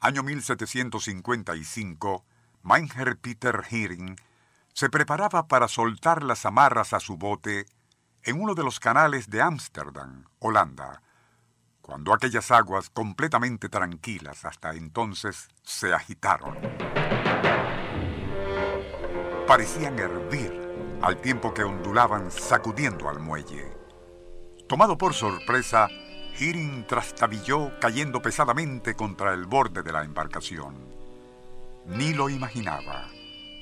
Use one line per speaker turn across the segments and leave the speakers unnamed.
año 1755, Meinher Peter Heering se preparaba para soltar las amarras a su bote en uno de los canales de Ámsterdam, Holanda, cuando aquellas aguas completamente tranquilas hasta entonces se agitaron. Parecían hervir al tiempo que ondulaban sacudiendo al muelle. Tomado por sorpresa, Heering trastabilló cayendo pesadamente contra el borde de la embarcación. Ni lo imaginaba,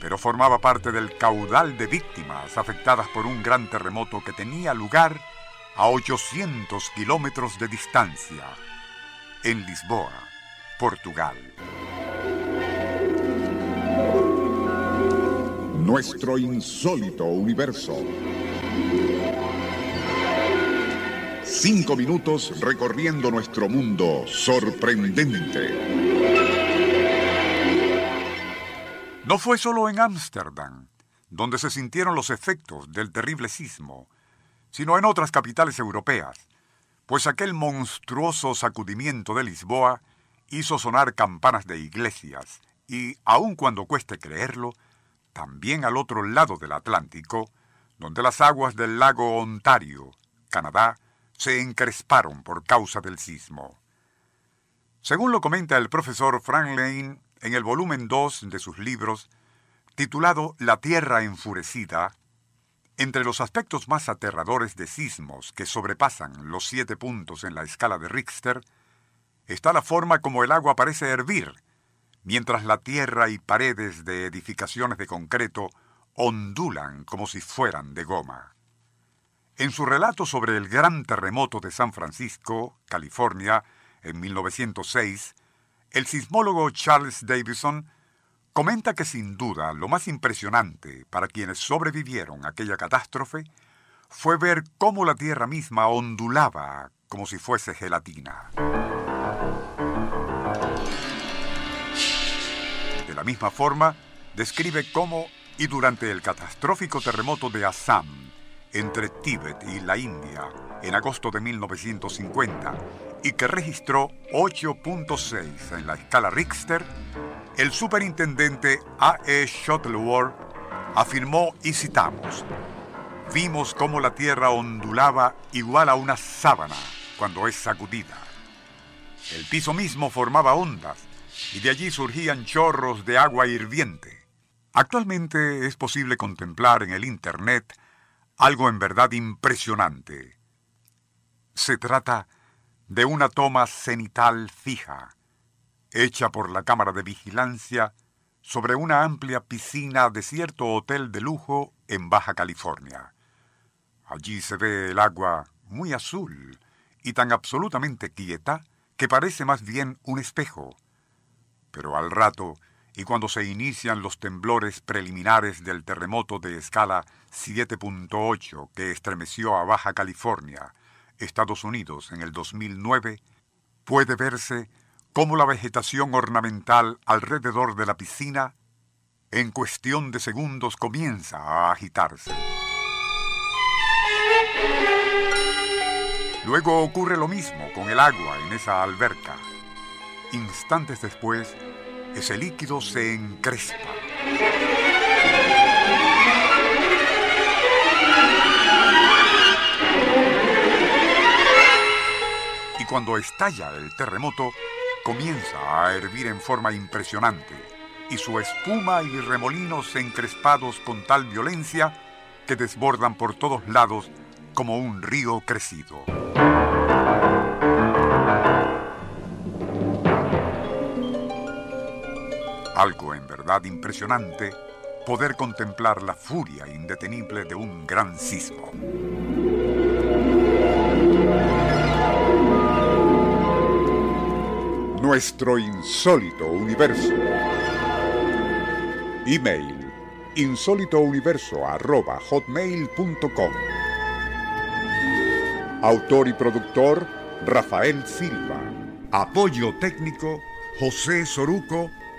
pero formaba parte del caudal de víctimas afectadas por un gran terremoto que tenía lugar a 800 kilómetros de distancia, en Lisboa, Portugal.
Nuestro insólito universo. Cinco minutos recorriendo nuestro mundo sorprendente.
No fue solo en Ámsterdam donde se sintieron los efectos del terrible sismo, sino en otras capitales europeas, pues aquel monstruoso sacudimiento de Lisboa hizo sonar campanas de iglesias y, aun cuando cueste creerlo, también al otro lado del Atlántico, donde las aguas del lago Ontario, Canadá, se encresparon por causa del sismo. Según lo comenta el profesor Frank Lane en el volumen 2 de sus libros, titulado La Tierra Enfurecida, entre los aspectos más aterradores de sismos que sobrepasan los siete puntos en la escala de Richter, está la forma como el agua parece hervir, mientras la tierra y paredes de edificaciones de concreto ondulan como si fueran de goma. En su relato sobre el gran terremoto de San Francisco, California, en 1906, el sismólogo Charles Davison comenta que sin duda lo más impresionante para quienes sobrevivieron a aquella catástrofe fue ver cómo la Tierra misma ondulaba como si fuese gelatina. De la misma forma, describe cómo, y durante el catastrófico terremoto de Assam, entre Tíbet y la India en agosto de 1950 y que registró 8.6 en la escala Richter, el superintendente A.E. Shuttleworth afirmó y citamos, vimos cómo la tierra ondulaba igual a una sábana cuando es sacudida. El piso mismo formaba ondas y de allí surgían chorros de agua hirviente. Actualmente es posible contemplar en el Internet algo en verdad impresionante. Se trata de una toma cenital fija, hecha por la cámara de vigilancia sobre una amplia piscina de cierto hotel de lujo en Baja California. Allí se ve el agua muy azul y tan absolutamente quieta que parece más bien un espejo. Pero al rato y cuando se inician los temblores preliminares del terremoto de escala 7.8 que estremeció a Baja California, Estados Unidos, en el 2009, puede verse cómo la vegetación ornamental alrededor de la piscina en cuestión de segundos comienza a agitarse. Luego ocurre lo mismo con el agua en esa alberca. Instantes después, ese líquido se encrespa. Y cuando estalla el terremoto, comienza a hervir en forma impresionante, y su espuma y remolinos encrespados con tal violencia que desbordan por todos lados como un río crecido. Algo en verdad impresionante poder contemplar la furia indetenible de un gran sismo. Nuestro insólito universo. Email insólitouniverso.hotmail.com Autor y productor Rafael Silva. Apoyo técnico José Soruco